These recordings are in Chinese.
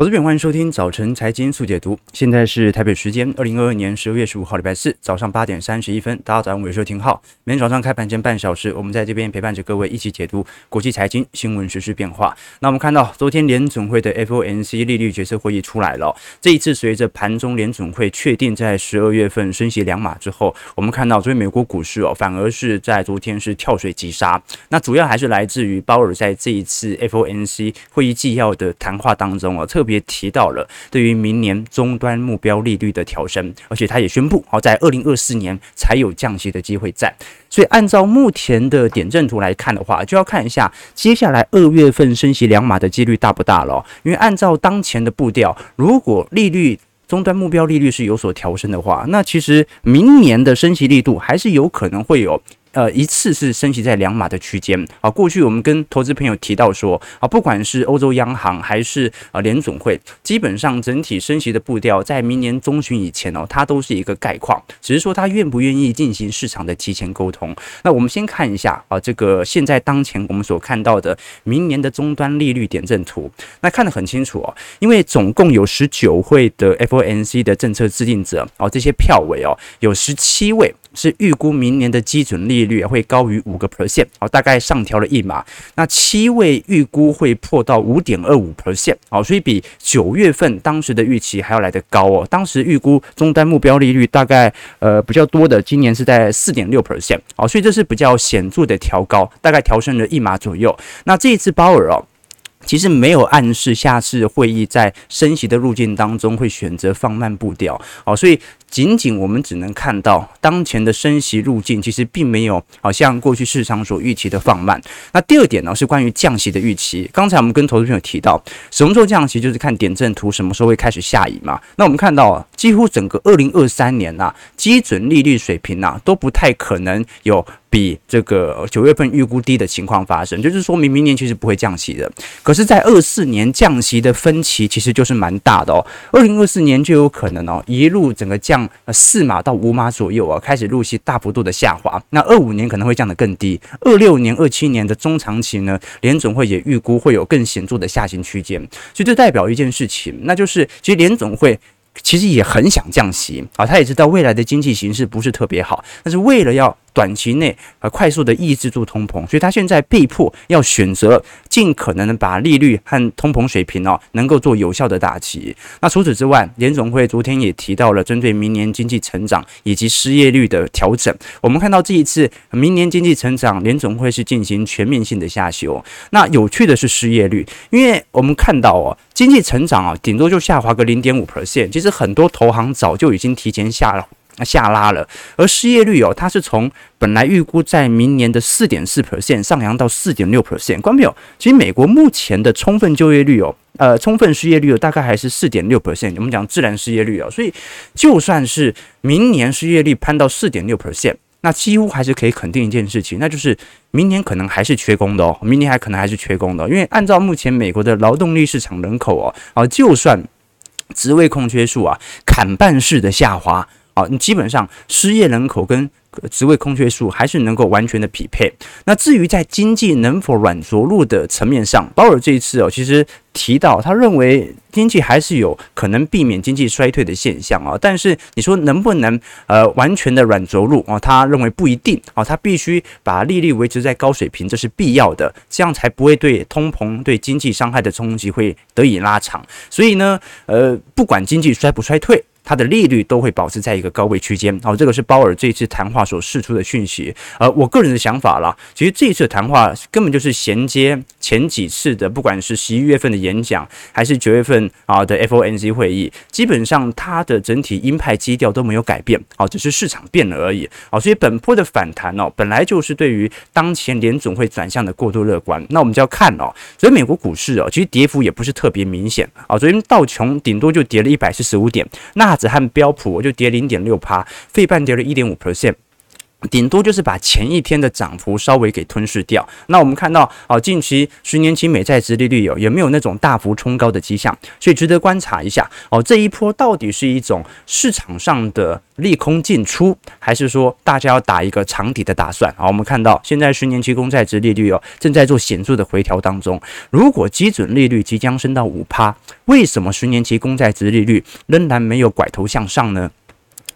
我是边欢迎收听早晨财经速解读。现在是台北时间二零二二年十二月十五号礼拜四早上八点三十一分。大家早上好，我是收听号。每天早上开盘前半小时，我们在这边陪伴着各位一起解读国际财经新闻实时变化。那我们看到昨天联准会的 FOMC 利率决策会议出来了。这一次随着盘中联准会确定在十二月份升息两码之后，我们看到昨天美国股市哦，反而是在昨天是跳水急杀。那主要还是来自于鲍尔在这一次 FOMC 会议纪要的谈话当中哦，特别。也提到了对于明年终端目标利率的调升，而且他也宣布，好在二零二四年才有降息的机会在。所以按照目前的点阵图来看的话，就要看一下接下来二月份升息两码的几率大不大了。因为按照当前的步调，如果利率终端目标利率是有所调升的话，那其实明年的升息力度还是有可能会有。呃，一次是升息在两码的区间啊。过去我们跟投资朋友提到说啊，不管是欧洲央行还是啊联总会，基本上整体升息的步调在明年中旬以前哦，它都是一个概况，只是说它愿不愿意进行市场的提前沟通。那我们先看一下啊，这个现在当前我们所看到的明年的终端利率点阵图，那看得很清楚哦，因为总共有十九位的 FOMC 的政策制定者哦，这些票委哦，有十七位。是预估明年的基准利率会高于五个 percent，好，大概上调了一码。那七位预估会破到五点二五 percent，好，所以比九月份当时的预期还要来得高哦。当时预估终端目标利率大概呃比较多的，今年是在四点六 percent，好，所以这是比较显著的调高，大概调升了一码左右。那这一次鲍尔哦。其实没有暗示下次会议在升息的路径当中会选择放慢步调，好，所以仅仅我们只能看到当前的升息路径其实并没有好像过去市场所预期的放慢。那第二点呢是关于降息的预期，刚才我们跟投资朋友提到，什么时候降息就是看点阵图什么时候会开始下移嘛。那我们看到几乎整个二零二三年呐，基准利率水平呐都不太可能有。比这个九月份预估低的情况发生，就是说明明年其实不会降息的。可是，在二四年降息的分歧其实就是蛮大的哦。二零二四年就有可能哦，一路整个降四码到五码左右啊，开始陆续大幅度的下滑。那二五年可能会降得更低。二六年、二七年的中长期呢，联总会也预估会有更显著的下行区间。所以这代表一件事情，那就是其实联总会。其实也很想降息啊，他也知道未来的经济形势不是特别好，但是为了要短期内呃快速的抑制住通膨，所以他现在被迫要选择尽可能的把利率和通膨水平哦能够做有效的打击。那除此之外，联总会昨天也提到了针对明年经济成长以及失业率的调整。我们看到这一次明年经济成长，联总会是进行全面性的下修。那有趣的是失业率，因为我们看到哦。经济成长啊，顶多就下滑个零点五 percent，其实很多投行早就已经提前下了下拉了。而失业率哦，它是从本来预估在明年的四点四 percent 上扬到四点六 percent。观众朋友，其实美国目前的充分就业率哦，呃，充分失业率哦，大概还是四点六 percent。我们讲自然失业率哦，所以就算是明年失业率攀到四点六 percent。那几乎还是可以肯定一件事情，那就是明年可能还是缺工的哦，明年还可能还是缺工的，因为按照目前美国的劳动力市场人口哦，啊，就算职位空缺数啊砍半式的下滑啊，你基本上失业人口跟职位空缺数还是能够完全的匹配。那至于在经济能否软着陆的层面上，鲍尔这一次哦，其实提到他认为经济还是有可能避免经济衰退的现象啊，但是你说能不能呃完全的软着陆啊？他认为不一定啊，他必须把利率维持在高水平，这是必要的，这样才不会对通膨对经济伤害的冲击会得以拉长。所以呢，呃，不管经济衰不衰退。它的利率都会保持在一个高位区间，好，这个是鲍尔这一次谈话所释出的讯息。呃，我个人的想法啦，其实这一次谈话根本就是衔接前几次的，不管是十一月份的演讲，还是九月份啊的 FOMC 会议，基本上它的整体鹰派基调都没有改变，好，只是市场变了而已。好，所以本波的反弹哦，本来就是对于当前联总会转向的过度乐观。那我们就要看哦，所以美国股市哦，其实跌幅也不是特别明显啊，昨天道琼顶多就跌了一百四十五点，那。纳指和标普我就跌零点六趴，费半跌了一点五 percent。顶多就是把前一天的涨幅稍微给吞噬掉。那我们看到啊，近期十年期美债殖利率有有没有那种大幅冲高的迹象？所以值得观察一下哦。这一波到底是一种市场上的利空进出，还是说大家要打一个长底的打算？好，我们看到现在十年期公债殖利率哦正在做显著的回调当中。如果基准利率即将升到五趴，为什么十年期公债殖利率仍然没有拐头向上呢？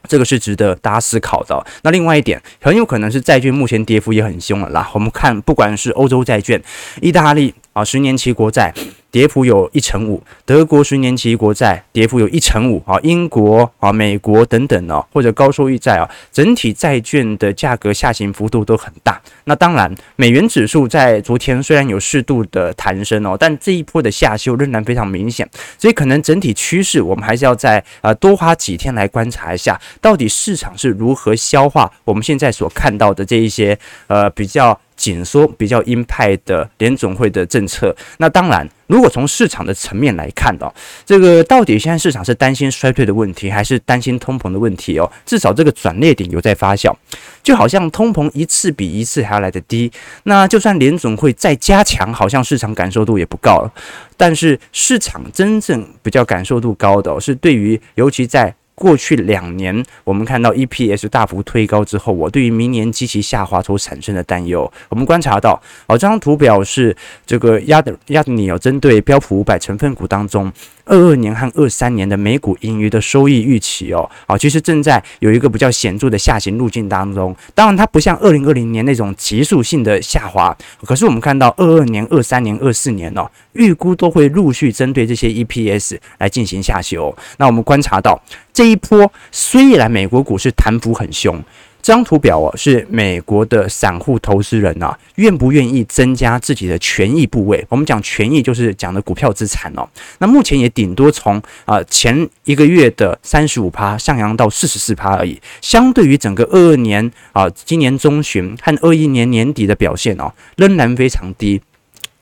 这个是值得大家思考的。那另外一点，很有可能是债券目前跌幅也很凶了啦。我们看，不管是欧洲债券、意大利啊十年期国债。跌幅有一成五，德国十年期国债跌幅有一成五啊，英国啊、美国等等哦，或者高收益债啊，整体债券的价格下行幅度都很大。那当然，美元指数在昨天虽然有适度的弹升哦，但这一波的下修仍然非常明显，所以可能整体趋势我们还是要再呃多花几天来观察一下，到底市场是如何消化我们现在所看到的这一些呃比较。紧缩比较鹰派的联总会的政策，那当然，如果从市场的层面来看哦，这个到底现在市场是担心衰退的问题，还是担心通膨的问题哦？至少这个转捩点有在发酵，就好像通膨一次比一次还要来得低，那就算联总会再加强，好像市场感受度也不高了。但是市场真正比较感受度高的，是对于尤其在。过去两年，我们看到 EPS 大幅推高之后，我对于明年基期下滑所产生的担忧，我们观察到，哦，这张图表是这个亚德亚德尼哦，针对标普五百成分股当中。二二年和二三年的每股盈余的收益预期哦，啊，其实正在有一个比较显著的下行路径当中。当然，它不像二零二零年那种急速性的下滑，可是我们看到二二年、二三年、二四年哦，预估都会陆续针对这些 EPS 来进行下修。那我们观察到这一波，虽然美国股市弹幅很凶。这张图表哦，是美国的散户投资人呐，愿不愿意增加自己的权益部位？我们讲权益就是讲的股票资产哦。那目前也顶多从啊前一个月的三十五趴上扬到四十四趴而已。相对于整个二二年啊，今年中旬和二一年年底的表现哦，仍然非常低。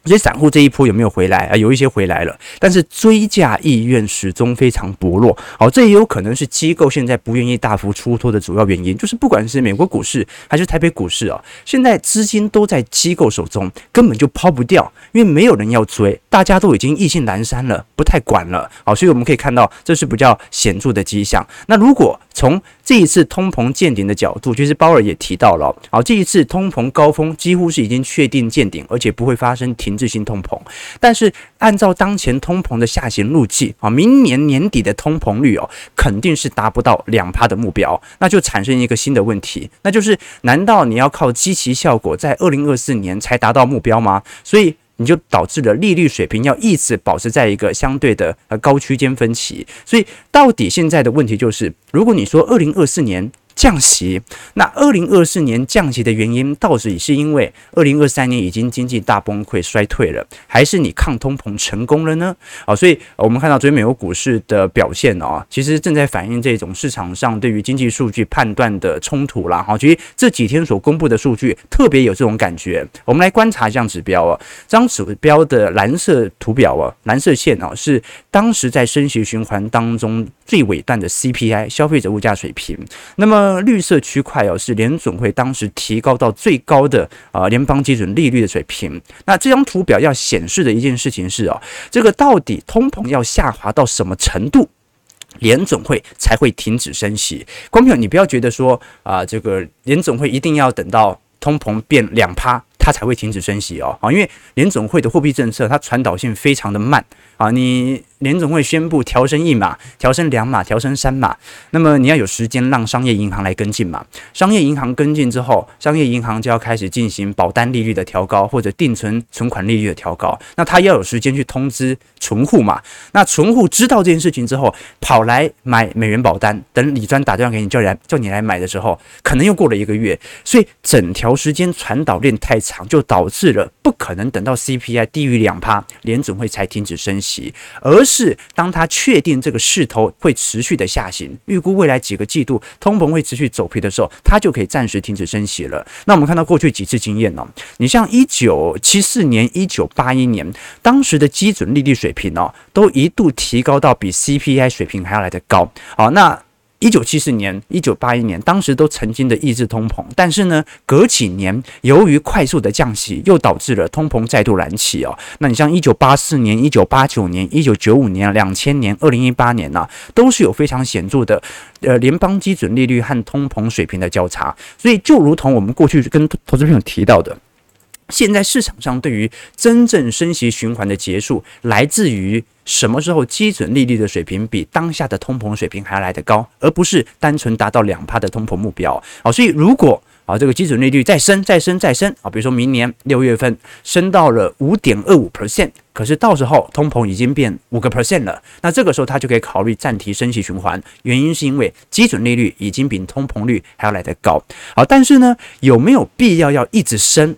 所以散户这一波有没有回来啊？有一些回来了，但是追价意愿始终非常薄弱。好，这也有可能是机构现在不愿意大幅出脱的主要原因。就是不管是美国股市还是台北股市啊，现在资金都在机构手中，根本就抛不掉，因为没有人要追，大家都已经意兴阑珊了，不太管了。好，所以我们可以看到，这是比较显著的迹象。那如果从这一次通膨见顶的角度，其实鲍尔也提到了，好，这一次通膨高峰几乎是已经确定见顶，而且不会发生停滞性通膨。但是按照当前通膨的下行路径啊，明年年底的通膨率哦，肯定是达不到两趴的目标，那就产生一个新的问题，那就是难道你要靠积极效果在二零二四年才达到目标吗？所以。你就导致了利率水平要一直保持在一个相对的呃高区间分歧，所以到底现在的问题就是，如果你说二零二四年。降息，那二零二四年降息的原因，到底是因为二零二三年已经经济大崩溃衰退了，还是你抗通膨成功了呢？啊，所以我们看到昨天美国股市的表现啊，其实正在反映这种市场上对于经济数据判断的冲突啦。哈，其实这几天所公布的数据特别有这种感觉。我们来观察一下指标啊，这张指标的蓝色图表啊，蓝色线啊，是当时在升息循环当中最尾段的 CPI 消费者物价水平。那么呃，绿色区块哦，是联准会当时提高到最高的啊联邦基准利率的水平。那这张图表要显示的一件事情是哦，这个到底通膨要下滑到什么程度，联准会才会停止升息？观众朋友，你不要觉得说啊，这个联准会一定要等到通膨变两趴，它才会停止升息哦。啊，因为联准会的货币政策它传导性非常的慢啊，你。联总会宣布调升一码、调升两码、调升三码，那么你要有时间让商业银行来跟进嘛？商业银行跟进之后，商业银行就要开始进行保单利率的调高或者定存存款利率的调高。那他要有时间去通知存户嘛？那存户知道这件事情之后，跑来买美元保单，等李专打电话给你叫你来叫你来买的时候，可能又过了一个月。所以整条时间传导链太长，就导致了不可能等到 CPI 低于两趴，联总会才停止升息，而是。当他确定这个势头会持续的下行，预估未来几个季度通膨会持续走皮的时候，他就可以暂时停止升息了。那我们看到过去几次经验呢？你像一九七四年、一九八一年，当时的基准利率水平哦，都一度提高到比 CPI 水平还要来得高。好，那。一九七四年、一九八一年，当时都曾经的抑制通膨，但是呢，隔几年由于快速的降息，又导致了通膨再度燃起哦。那你像一九八四年、一九八九年、一九九五年、两千年、二零一八年呢、都是有非常显著的呃联邦基准利率和通膨水平的交叉。所以就如同我们过去跟投资朋友提到的，现在市场上对于真正升息循环的结束，来自于。什么时候基准利率的水平比当下的通膨水平还要来得高，而不是单纯达到两趴的通膨目标啊？所以如果啊这个基准利率再升、再升、再升啊，比如说明年六月份升到了五点二五 percent，可是到时候通膨已经变五个 percent 了，那这个时候他就可以考虑暂停升息循环，原因是因为基准利率已经比通膨率还要来得高。好，但是呢，有没有必要要一直升？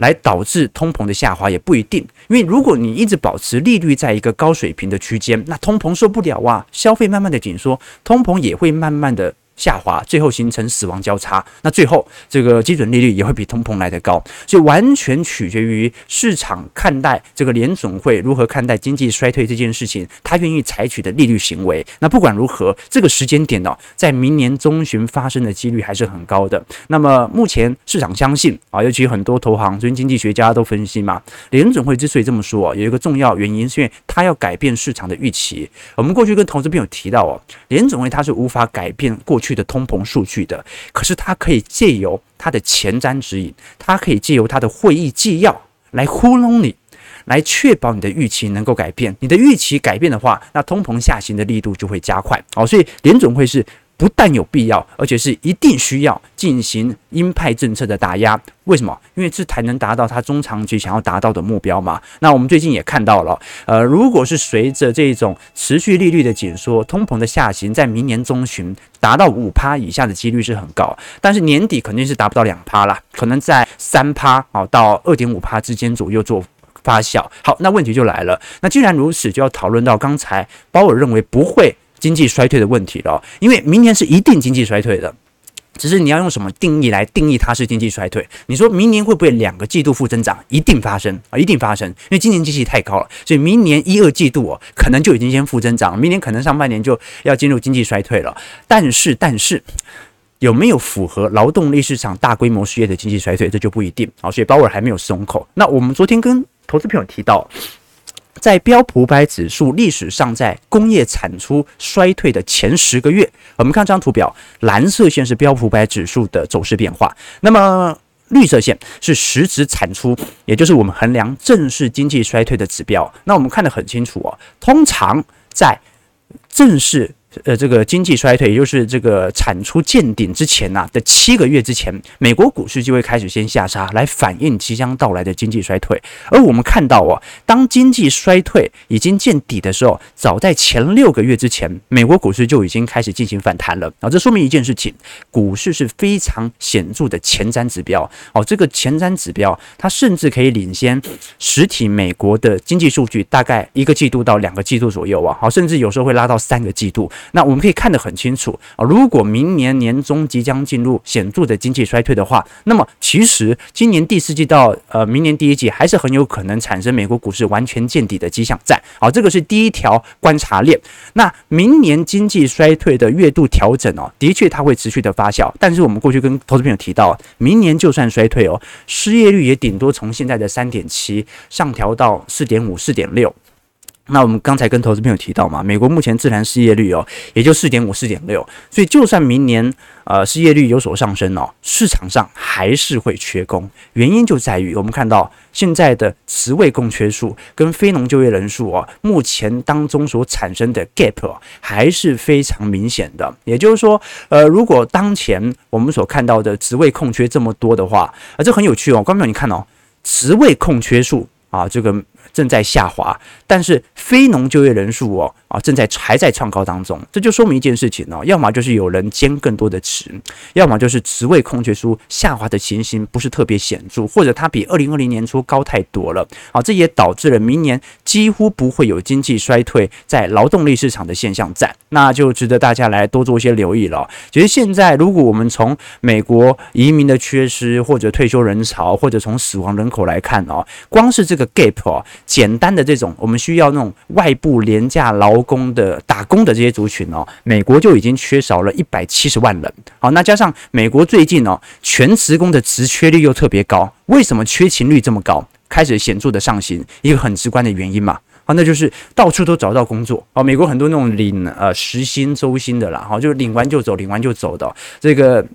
来导致通膨的下滑也不一定，因为如果你一直保持利率在一个高水平的区间，那通膨受不了啊，消费慢慢的紧缩，通膨也会慢慢的。下滑，最后形成死亡交叉。那最后这个基准利率也会比通膨来得高，所以完全取决于市场看待这个联准会如何看待经济衰退这件事情，他愿意采取的利率行为。那不管如何，这个时间点呢，在明年中旬发生的几率还是很高的。那么目前市场相信啊，尤其很多投行、最近经济学家都分析嘛，联准会之所以这么说，有一个重要原因，是因为他要改变市场的预期。我们过去跟投资朋友提到哦，联准会他是无法改变过去。的通膨数据的，可是它可以借由它的前瞻指引，它可以借由它的会议纪要来糊弄你，来确保你的预期能够改变。你的预期改变的话，那通膨下行的力度就会加快。哦，所以联准会是。不但有必要，而且是一定需要进行鹰派政策的打压。为什么？因为这才能达到他中长期想要达到的目标嘛。那我们最近也看到了，呃，如果是随着这种持续利率的紧缩，通膨的下行，在明年中旬达到五趴以下的几率是很高，但是年底肯定是达不到两趴啦，可能在三趴啊到二点五趴之间左右做发酵。好，那问题就来了，那既然如此，就要讨论到刚才鲍尔认为不会。经济衰退的问题了，因为明年是一定经济衰退的，只是你要用什么定义来定义它是经济衰退？你说明年会不会两个季度负增长？一定发生啊，一定发生，因为今年经济太高了，所以明年一二季度哦，可能就已经先负增长，明年可能上半年就要进入经济衰退了。但是，但是有没有符合劳动力市场大规模失业的经济衰退，这就不一定啊。所以鲍尔还没有松口。那我们昨天跟投资朋友提到。在标普五百指数历史上，在工业产出衰退的前十个月，我们看这张图表，蓝色线是标普五百指数的走势变化，那么绿色线是实质产出，也就是我们衡量正式经济衰退的指标。那我们看得很清楚哦，通常在正式。呃，这个经济衰退，也就是这个产出见顶之前呐、啊、的七个月之前，美国股市就会开始先下杀，来反映即将到来的经济衰退。而我们看到啊，当经济衰退已经见底的时候，早在前六个月之前，美国股市就已经开始进行反弹了。啊，这说明一件事情，股市是非常显著的前瞻指标。哦，这个前瞻指标，它甚至可以领先实体美国的经济数据，大概一个季度到两个季度左右啊。好，甚至有时候会拉到三个季度。那我们可以看得很清楚啊，如果明年年中即将进入显著的经济衰退的话，那么其实今年第四季到呃明年第一季还是很有可能产生美国股市完全见底的迹象在。好，这个是第一条观察链。那明年经济衰退的月度调整哦，的确它会持续的发酵，但是我们过去跟投资朋友提到，明年就算衰退哦，失业率也顶多从现在的三点七上调到四点五、四点六。那我们刚才跟投资朋友提到嘛，美国目前自然失业率哦，也就四点五、四点六，所以就算明年呃失业率有所上升哦，市场上还是会缺工。原因就在于我们看到现在的职位空缺数跟非农就业人数哦，目前当中所产生的 gap，还是非常明显的。也就是说，呃，如果当前我们所看到的职位空缺这么多的话，啊，这很有趣哦，观众你看哦，职位空缺数啊，这个。正在下滑，但是非农就业人数哦啊正在还在创高当中，这就说明一件事情哦，要么就是有人兼更多的职，要么就是职位空缺数下滑的情形不是特别显著，或者它比二零二零年初高太多了啊，这也导致了明年几乎不会有经济衰退在劳动力市场的现象在，那就值得大家来多做一些留意了。其实现在如果我们从美国移民的缺失，或者退休人潮，或者从死亡人口来看哦，光是这个 gap 哦。简单的这种，我们需要那种外部廉价劳工的打工的这些族群哦，美国就已经缺少了一百七十万人。好，那加上美国最近哦，全职工的职缺率又特别高，为什么缺勤率这么高？开始显著的上行，一个很直观的原因嘛，好，那就是到处都找不到工作。哦，美国很多那种领呃时薪周薪的啦，好，就领完就走，领完就走的。这个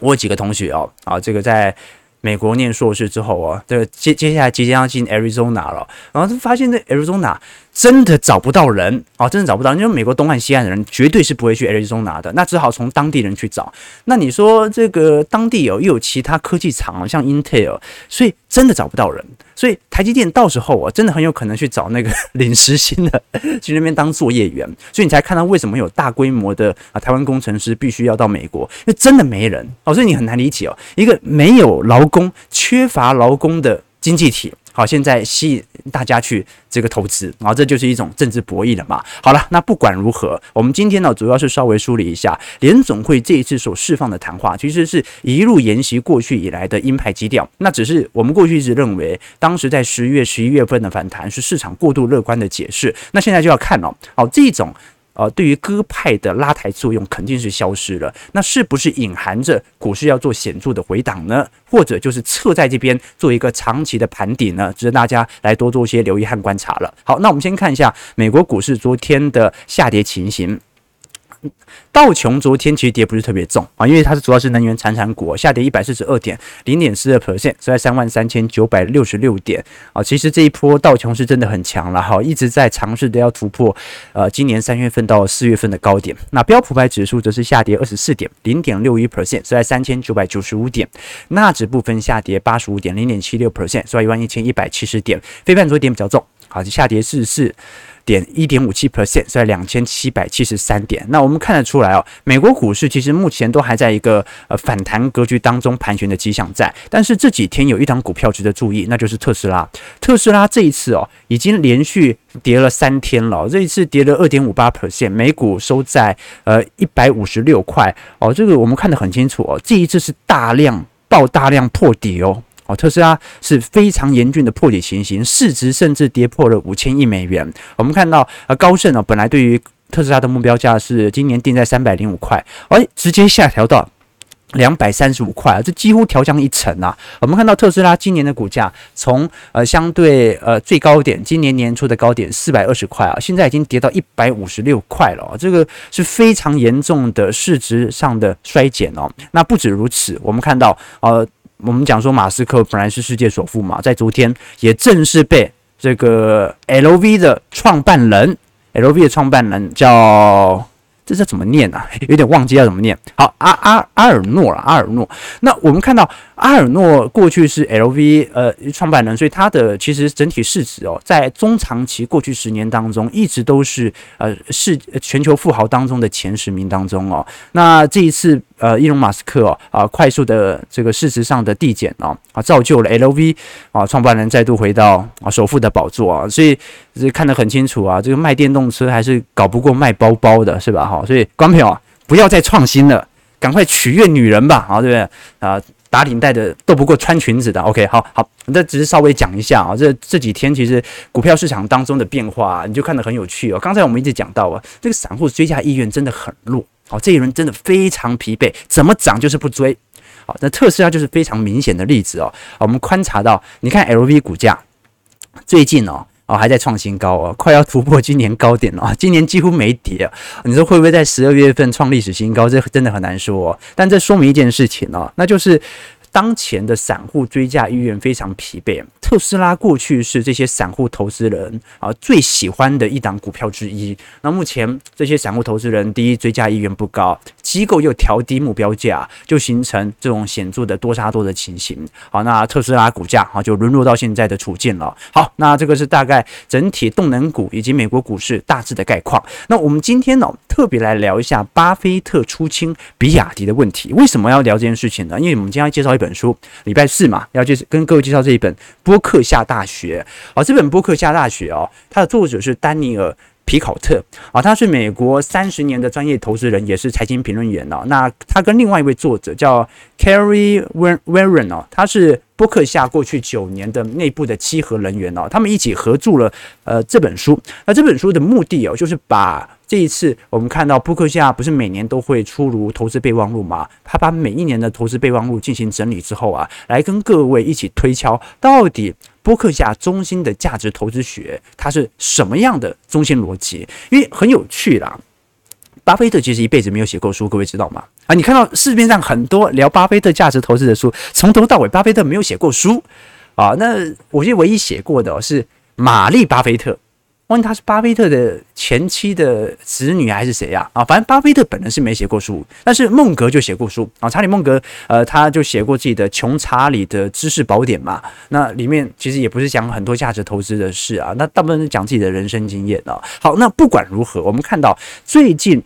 我几个同学哦，啊，这个在。美国念硕士之后啊，这个接接下来即将要进 Arizona 了，然后就发现这 Arizona 真的找不到人啊，真的找不到，因为美国东岸西岸的人绝对是不会去 Arizona 的，那只好从当地人去找。那你说这个当地有又有其他科技厂，像 Intel，所以真的找不到人。所以台积电到时候啊，真的很有可能去找那个 领时薪的去那边当作业员。所以你才看到为什么有大规模的啊台湾工程师必须要到美国，因为真的没人哦，所以你很难理解哦，一个没有劳工、缺乏劳工的经济体。好，现在吸引大家去这个投资，然后这就是一种政治博弈了嘛。好了，那不管如何，我们今天呢，主要是稍微梳理一下联总会这一次所释放的谈话，其实是一路沿袭过去以来的鹰派基调。那只是我们过去一直认为，当时在十月、十一月份的反弹是市场过度乐观的解释。那现在就要看了，好，这种。呃，对于鸽派的拉抬作用肯定是消失了，那是不是隐含着股市要做显著的回档呢？或者就是侧在这边做一个长期的盘底呢？值得大家来多做一些留意和观察了。好，那我们先看一下美国股市昨天的下跌情形。道琼昨天其实跌不是特别重啊，因为它是主要是能源产产股，下跌一百四十二点零点四二 percent，是在三万三千九百六十六点啊。其实这一波道琼是真的很强了哈，一直在尝试的要突破呃今年三月份到四月份的高点。那标普百指数则是下跌二十四点零点六一 percent，是在三千九百九十五点。纳指部分下跌八十五点零点七六 percent，是在一万一千一百七十点。非半昨天比较重，好，就下跌四十四。点一点五七 percent，在两千七百七十三点。那我们看得出来哦，美国股市其实目前都还在一个呃反弹格局当中盘旋的迹象在。但是这几天有一档股票值得注意，那就是特斯拉。特斯拉这一次哦，已经连续跌了三天了，这一次跌了二点五八 percent，每股收在呃一百五十六块哦。这个我们看得很清楚哦，这一次是大量爆大量破底哦。哦，特斯拉是非常严峻的破底情形，市值甚至跌破了五千亿美元。我们看到，呃，高盛呢，本来对于特斯拉的目标价是今年定在三百零五块，而直接下调到两百三十五块啊，这几乎调降一成啊。我们看到特斯拉今年的股价从呃相对呃最高点，今年年初的高点四百二十块啊，现在已经跌到一百五十六块了，这个是非常严重的市值上的衰减哦。那不止如此，我们看到呃。我们讲说，马斯克本来是世界首富嘛，在昨天也正式被这个 LV 的创办人，LV 的创办人叫。这是怎么念啊？有点忘记要怎么念。好，阿阿阿尔诺了，阿尔诺。那我们看到阿尔诺过去是 LV 呃创办人，所以他的其实整体市值哦，在中长期过去十年当中，一直都是呃是全球富豪当中的前十名当中哦。那这一次呃，伊隆马斯克哦啊快速的这个市值上的递减哦啊，造就了 LV 啊创办人再度回到啊首富的宝座啊，所以这看得很清楚啊，这个卖电动车还是搞不过卖包包的，是吧？哈。所以，观众朋友，不要再创新了，赶快取悦女人吧，啊，对不对？啊，打领带的斗不过穿裙子的。OK，好好，那只是稍微讲一下啊。这这几天其实股票市场当中的变化，你就看得很有趣哦。刚才我们一直讲到啊，这个散户追加意愿真的很弱，哦，这一轮真的非常疲惫，怎么涨就是不追。好，那特斯拉就是非常明显的例子哦。我们观察到，你看 LV 股价最近哦。哦，还在创新高哦，快要突破今年高点了。今年几乎没跌，你说会不会在十二月份创历史新高？这真的很难说。但这说明一件事情哦，那就是。当前的散户追价意愿非常疲惫，特斯拉过去是这些散户投资人啊最喜欢的一档股票之一。那目前这些散户投资人，第一追价意愿不高，机构又调低目标价，就形成这种显著的多杀多的情形。好，那特斯拉股价啊就沦落到现在的处境了。好，那这个是大概整体动能股以及美国股市大致的概况。那我们今天呢特别来聊一下巴菲特出清比亚迪的问题。为什么要聊这件事情呢？因为我们今天要介绍。一本书，礼拜四嘛，要介跟各位介绍这一本《波克夏大学》。好，这本《波克夏大学》哦，它的作者是丹尼尔皮考特啊，他是美国三十年的专业投资人，也是财经评论员哦。那他跟另外一位作者叫 Carry Warren 哦，他是伯克夏过去九年的内部的稽核人员哦，他们一起合著了呃这本书。那这本书的目的哦，就是把这一次我们看到波克夏不是每年都会出炉投资备忘录吗？他把每一年的投资备忘录进行整理之后啊，来跟各位一起推敲到底。波克夏中心的价值投资学，它是什么样的中心逻辑？因为很有趣啦。巴菲特其实一辈子没有写过书，各位知道吗？啊，你看到市面上很多聊巴菲特价值投资的书，从头到尾巴菲特没有写过书啊。那我觉得唯一写过的是玛丽巴菲特。问他是巴菲特的前妻的子女还是谁呀？啊，反正巴菲特本人是没写过书，但是孟格就写过书啊。查理孟格，呃，他就写过自己的《穷查理的知识宝典》嘛。那里面其实也不是讲很多价值投资的事啊，那大部分是讲自己的人生经验啊。好，那不管如何，我们看到最近。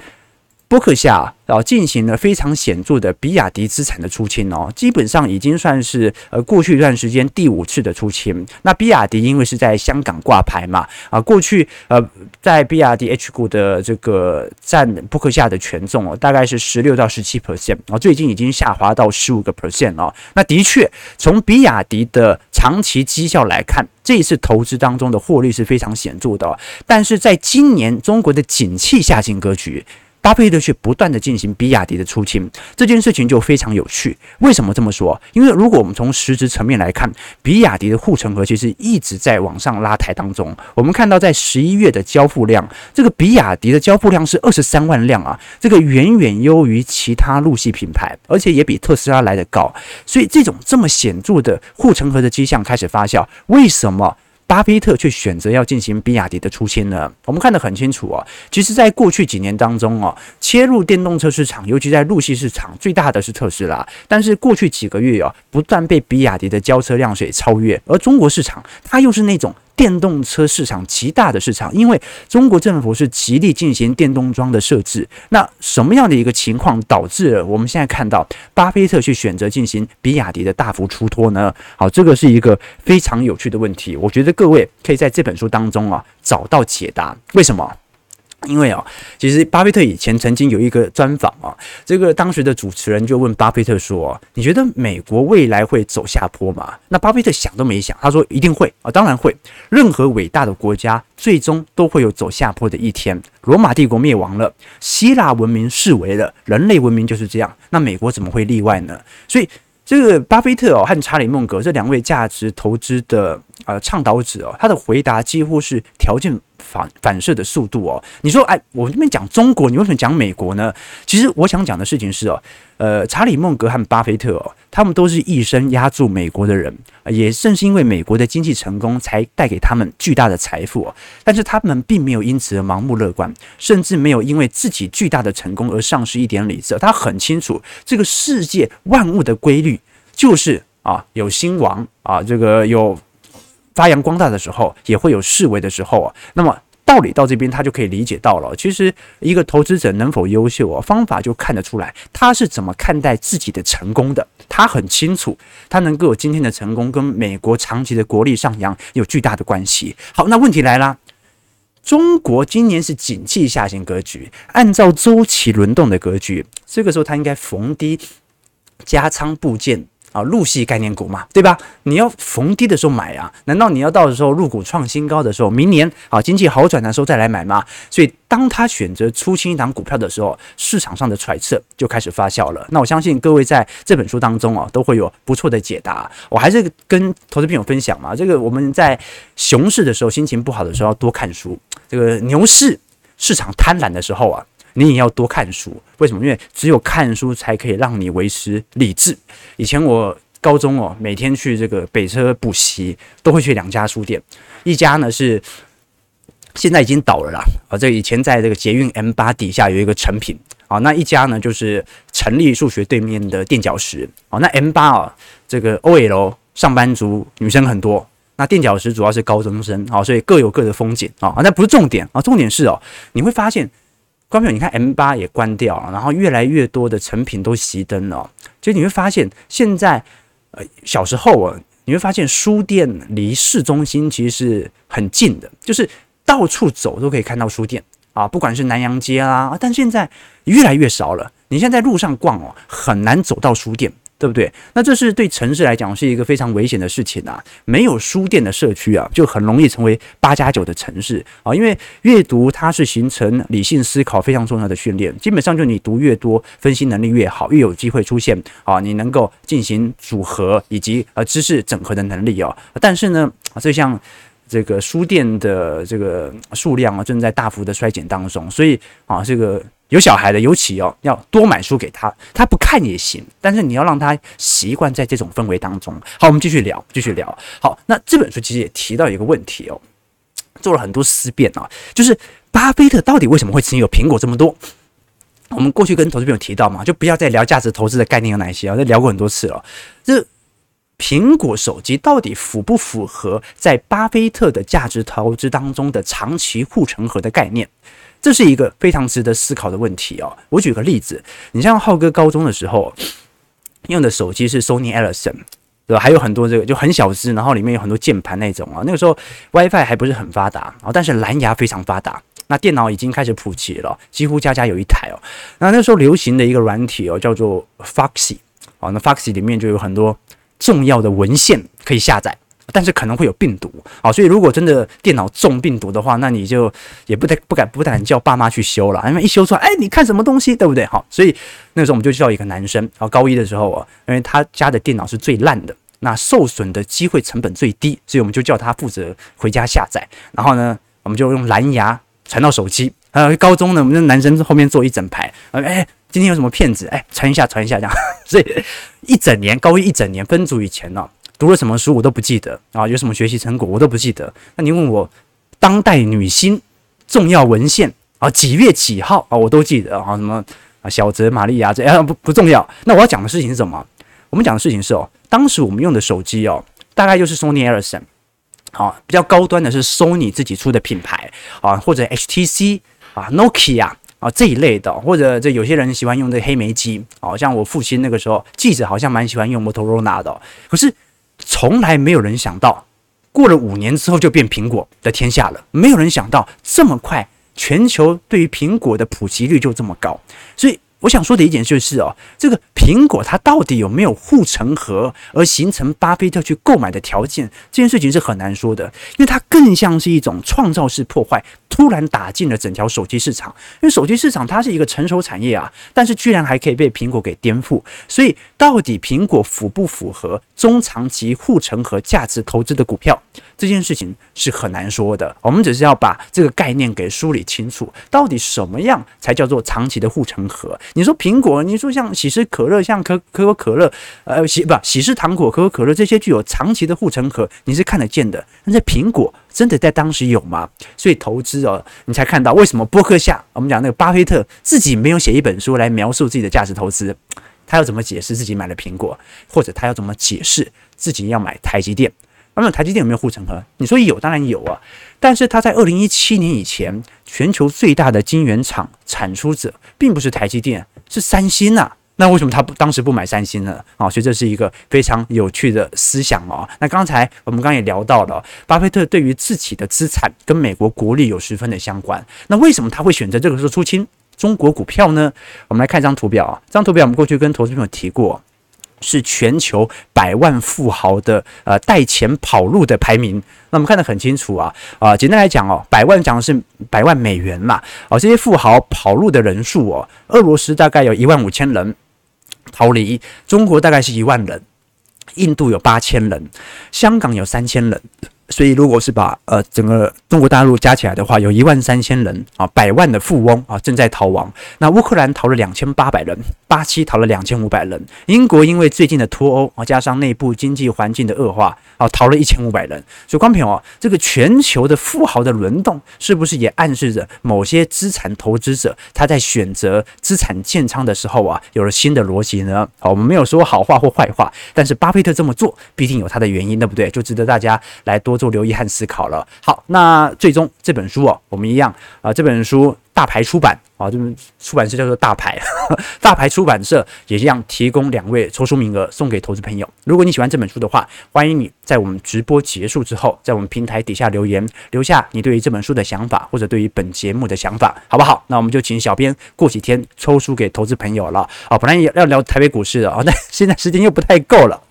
波克夏啊，进行了非常显著的比亚迪资产的出清哦，基本上已经算是呃过去一段时间第五次的出清。那比亚迪因为是在香港挂牌嘛，啊，过去呃在比亚迪 H 股的这个占波克夏的权重哦，大概是十六到十七 percent 啊，最近已经下滑到十五个 percent 哦。那的确，从比亚迪的长期绩效来看，这一次投资当中的获利是非常显著的。但是在今年中国的景气下行格局。巴菲特却不断的进行比亚迪的出清，这件事情就非常有趣。为什么这么说？因为如果我们从实质层面来看，比亚迪的护城河其实一直在往上拉抬当中。我们看到在十一月的交付量，这个比亚迪的交付量是二十三万辆啊，这个远远优于其他陆系品牌，而且也比特斯拉来得高。所以这种这么显著的护城河的迹象开始发酵。为什么？巴菲特却选择要进行比亚迪的出清呢？我们看得很清楚哦。其实，在过去几年当中哦，切入电动车市场，尤其在陆系市场，最大的是特斯拉。但是过去几个月哦，不断被比亚迪的交车量水超越，而中国市场它又是那种。电动车市场极大的市场，因为中国政府是极力进行电动桩的设置。那什么样的一个情况导致了我们现在看到巴菲特去选择进行比亚迪的大幅出脱呢？好，这个是一个非常有趣的问题。我觉得各位可以在这本书当中啊找到解答。为什么？因为啊，其实巴菲特以前曾经有一个专访啊，这个当时的主持人就问巴菲特说：“你觉得美国未来会走下坡吗？”那巴菲特想都没想，他说：“一定会啊，当然会。任何伟大的国家最终都会有走下坡的一天。罗马帝国灭亡了，希腊文明式微了，人类文明就是这样。那美国怎么会例外呢？所以。”这个巴菲特哦和查理孟格这两位价值投资的呃倡导者哦，他的回答几乎是条件反反射的速度哦。你说哎，我这边讲中国，你为什么讲美国呢？其实我想讲的事情是哦，呃，查理孟格和巴菲特哦，他们都是一生压住美国的人，也正是因为美国的经济成功，才带给他们巨大的财富哦。但是他们并没有因此而盲目乐观，甚至没有因为自己巨大的成功而丧失一点理智。他很清楚这个世界万物的规律。就是啊，有兴亡啊，这个有发扬光大的时候，也会有示威的时候啊。那么道理到这边，他就可以理解到了。其实一个投资者能否优秀啊，方法就看得出来，他是怎么看待自己的成功的。他很清楚，他能够有今天的成功，跟美国长期的国力上扬有巨大的关系。好，那问题来了，中国今年是景气下行格局，按照周期轮动的格局，这个时候他应该逢低加仓布件。啊，陆系概念股嘛，对吧？你要逢低的时候买啊，难道你要到的时候入股创新高的时候，明年啊经济好转的时候再来买吗？所以，当他选择出清一档股票的时候，市场上的揣测就开始发酵了。那我相信各位在这本书当中啊，都会有不错的解答。我还是跟投资朋友分享嘛，这个我们在熊市的时候，心情不好的时候要多看书；这个牛市市场贪婪的时候啊。你也要多看书，为什么？因为只有看书才可以让你维持理智。以前我高中哦，每天去这个北车补习，都会去两家书店，一家呢是现在已经倒了啦，啊，这以前在这个捷运 M 八底下有一个诚品啊，那一家呢就是成立数学对面的垫脚石啊，那 M 八啊，这个 OL 上班族女生很多，那垫脚石主要是高中生啊，所以各有各的风景啊，那不是重点啊，重点是哦，你会发现。观众朋友，你看 M 八也关掉了，然后越来越多的成品都熄灯了。就你会发现，现在呃小时候啊，你会发现书店离市中心其实是很近的，就是。到处走都可以看到书店啊，不管是南洋街啦，但现在越来越少了。你现在在路上逛哦，很难走到书店。对不对？那这是对城市来讲是一个非常危险的事情啊！没有书店的社区啊，就很容易成为八加九的城市啊！因为阅读它是形成理性思考非常重要的训练，基本上就你读越多，分析能力越好，越有机会出现啊，你能够进行组合以及呃知识整合的能力哦。但是呢，这项这个书店的这个数量啊，正在大幅的衰减当中，所以啊，这个。有小孩的，尤其哦，要多买书给他，他不看也行，但是你要让他习惯在这种氛围当中。好，我们继续聊，继续聊。好，那这本书其实也提到一个问题哦，做了很多思辨啊，就是巴菲特到底为什么会持有苹果这么多？我们过去跟投资朋友提到嘛，就不要再聊价值投资的概念有哪些啊，这聊过很多次了。这苹果手机到底符不符合在巴菲特的价值投资当中的长期护城河的概念？这是一个非常值得思考的问题哦。我举个例子，你像浩哥高中的时候用的手机是 Sony Ericsson，对吧？还有很多这个就很小只，然后里面有很多键盘那种啊。那个时候 WiFi 还不是很发达啊，但是蓝牙非常发达。那电脑已经开始普及了，几乎家家有一台哦。那那时候流行的一个软体哦，叫做 Foxy 啊。那 Foxy 里面就有很多重要的文献可以下载。但是可能会有病毒啊，所以如果真的电脑中病毒的话，那你就也不太不敢不敢叫爸妈去修了，因为一修出来，哎，你看什么东西，对不对？好，所以那个时候我们就叫一个男生，然后高一的时候啊，因为他家的电脑是最烂的，那受损的机会成本最低，所以我们就叫他负责回家下载，然后呢，我们就用蓝牙传到手机。呃，高中呢，我们那男生后面坐一整排，哎，今天有什么骗子？哎，传一下，传一下这样，所以一整年高一一整年分组以前呢。读了什么书我都不记得啊，有什么学习成果我都不记得。那你问我当代女星重要文献啊，几月几号啊，我都记得啊，什么啊小泽玛利亚这样不不重要。那我要讲的事情是什么？我们讲的事情是哦，当时我们用的手机哦，大概就是 Sony Ericsson 啊，比较高端的是 Sony 自己出的品牌啊，或者 HTC 啊、Nokia 啊这一类的，或者这有些人喜欢用这黑莓机，好像我父亲那个时候记者好像蛮喜欢用摩托罗拉的，可是。从来没有人想到，过了五年之后就变苹果的天下了。没有人想到这么快，全球对于苹果的普及率就这么高。所以我想说的一点就是哦，这个苹果它到底有没有护城河而形成巴菲特去购买的条件？这件事情是很难说的，因为它更像是一种创造式破坏。突然打进了整条手机市场，因为手机市场它是一个成熟产业啊，但是居然还可以被苹果给颠覆，所以到底苹果符不符合中长期护城河价值投资的股票，这件事情是很难说的。我们只是要把这个概念给梳理清楚，到底什么样才叫做长期的护城河？你说苹果，你说像喜事可乐，像可可口可乐，呃，喜不喜事糖果，可口可乐这些具有长期的护城河，你是看得见的，但是苹果。真的在当时有吗？所以投资哦，你才看到为什么波克夏，我们讲那个巴菲特自己没有写一本书来描述自己的价值投资，他要怎么解释自己买了苹果，或者他要怎么解释自己要买台积电？那么台积电有没有护城河？你说有，当然有啊。但是他在二零一七年以前，全球最大的晶圆厂产出者并不是台积电，是三星呐。那为什么他不当时不买三星呢？啊，所以这是一个非常有趣的思想哦。那刚才我们刚刚也聊到了，巴菲特对于自己的资产跟美国国力有十分的相关。那为什么他会选择这个时候出清中国股票呢？我们来看一张图表啊，这张图表我们过去跟投资朋友提过，是全球百万富豪的呃带钱跑路的排名。那我们看得很清楚啊啊，简单来讲哦，百万讲的是百万美元嘛。哦，这些富豪跑路的人数哦，俄罗斯大概有一万五千人。逃离中国大概是一万人，印度有八千人，香港有三千人。所以，如果是把呃整个中国大陆加起来的话，有一万三千人啊，百万的富翁啊正在逃亡。那乌克兰逃了两千八百人，巴西逃了两千五百人，英国因为最近的脱欧啊，加上内部经济环境的恶化啊，逃了一千五百人。所以，观众朋友啊，这个全球的富豪的轮动，是不是也暗示着某些资产投资者他在选择资产建仓的时候啊，有了新的逻辑呢？好，我们没有说好话或坏话，但是巴菲特这么做，必定有他的原因，对不对？就值得大家来多。做留意和思考了。好，那最终这本书哦，我们一样啊，这本书大牌出版啊，这本出版社叫做大牌，大牌出版社也一样提供两位抽书名额送给投资朋友。如果你喜欢这本书的话，欢迎你在我们直播结束之后，在我们平台底下留言，留下你对于这本书的想法或者对于本节目的想法，好不好？那我们就请小编过几天抽书给投资朋友了啊。本来也要聊台北股市的啊，但现在时间又不太够了。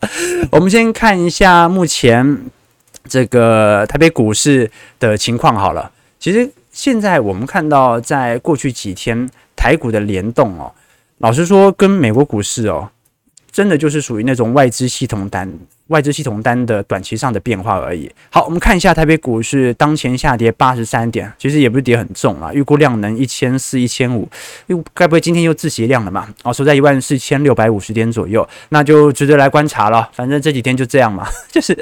我们先看一下目前这个台北股市的情况好了。其实。现在我们看到，在过去几天台股的联动哦，老实说，跟美国股市哦，真的就是属于那种外资系统单、外资系统单的短期上的变化而已。好，我们看一下台北股市当前下跌八十三点，其实也不是跌很重啊，预估量能一千四、一千五，又该不会今天又自习量了嘛？哦，收在一万四千六百五十点左右，那就值得来观察了。反正这几天就这样嘛，就是。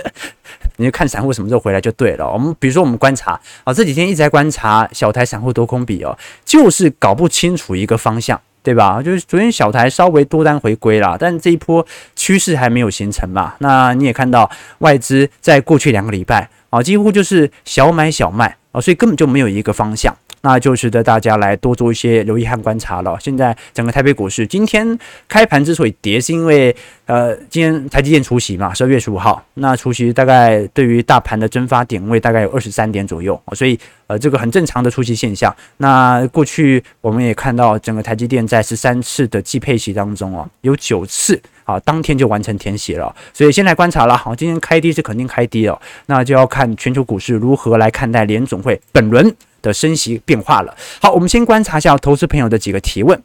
你就看散户什么时候回来就对了。我们比如说，我们观察啊，这几天一直在观察小台散户多空比哦，就是搞不清楚一个方向，对吧？就是昨天小台稍微多单回归了，但这一波趋势还没有形成嘛。那你也看到外资在过去两个礼拜啊，几乎就是小买小卖啊，所以根本就没有一个方向。那就值得大家来多做一些留意和观察了。现在整个台北股市今天开盘之所以跌，是因为呃，今天台积电除息嘛，十二月十五号，那除息大概对于大盘的蒸发点位大概有二十三点左右，所以呃，这个很正常的除息现象。那过去我们也看到，整个台积电在十三次的季配息当中哦，有九次啊当天就完成填写了，所以先来观察了。好，今天开低是肯定开低哦，那就要看全球股市如何来看待联总会本轮的升息变化了。好，我们先观察一下投资朋友的几个提问。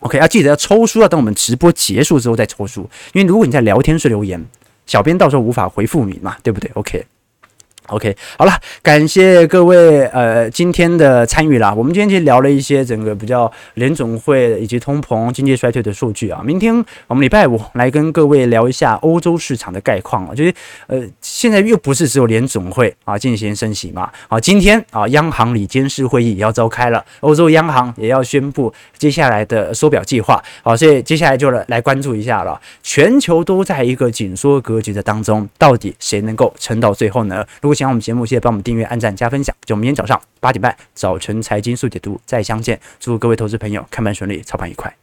OK，要记得要抽书，要等我们直播结束之后再抽书，因为如果你在聊天室留言，小编到时候无法回复你嘛，对不对？OK。OK，好了，感谢各位呃今天的参与啦。我们今天其实聊了一些整个比较联总会以及通膨、经济衰退的数据啊。明天我们礼拜五来跟各位聊一下欧洲市场的概况啊。就是呃现在又不是只有联总会啊进行升息嘛。好，今天啊央行里监事会议也要召开了，欧洲央行也要宣布接下来的缩表计划。好，所以接下来就来来关注一下了。全球都在一个紧缩格局的当中，到底谁能够撑到最后呢？如果喜欢我们节目，记得帮我们订阅、按赞、加分享。就明天早上八点半，早晨财经速解读再相见。祝各位投资朋友开盘顺利，操盘愉快。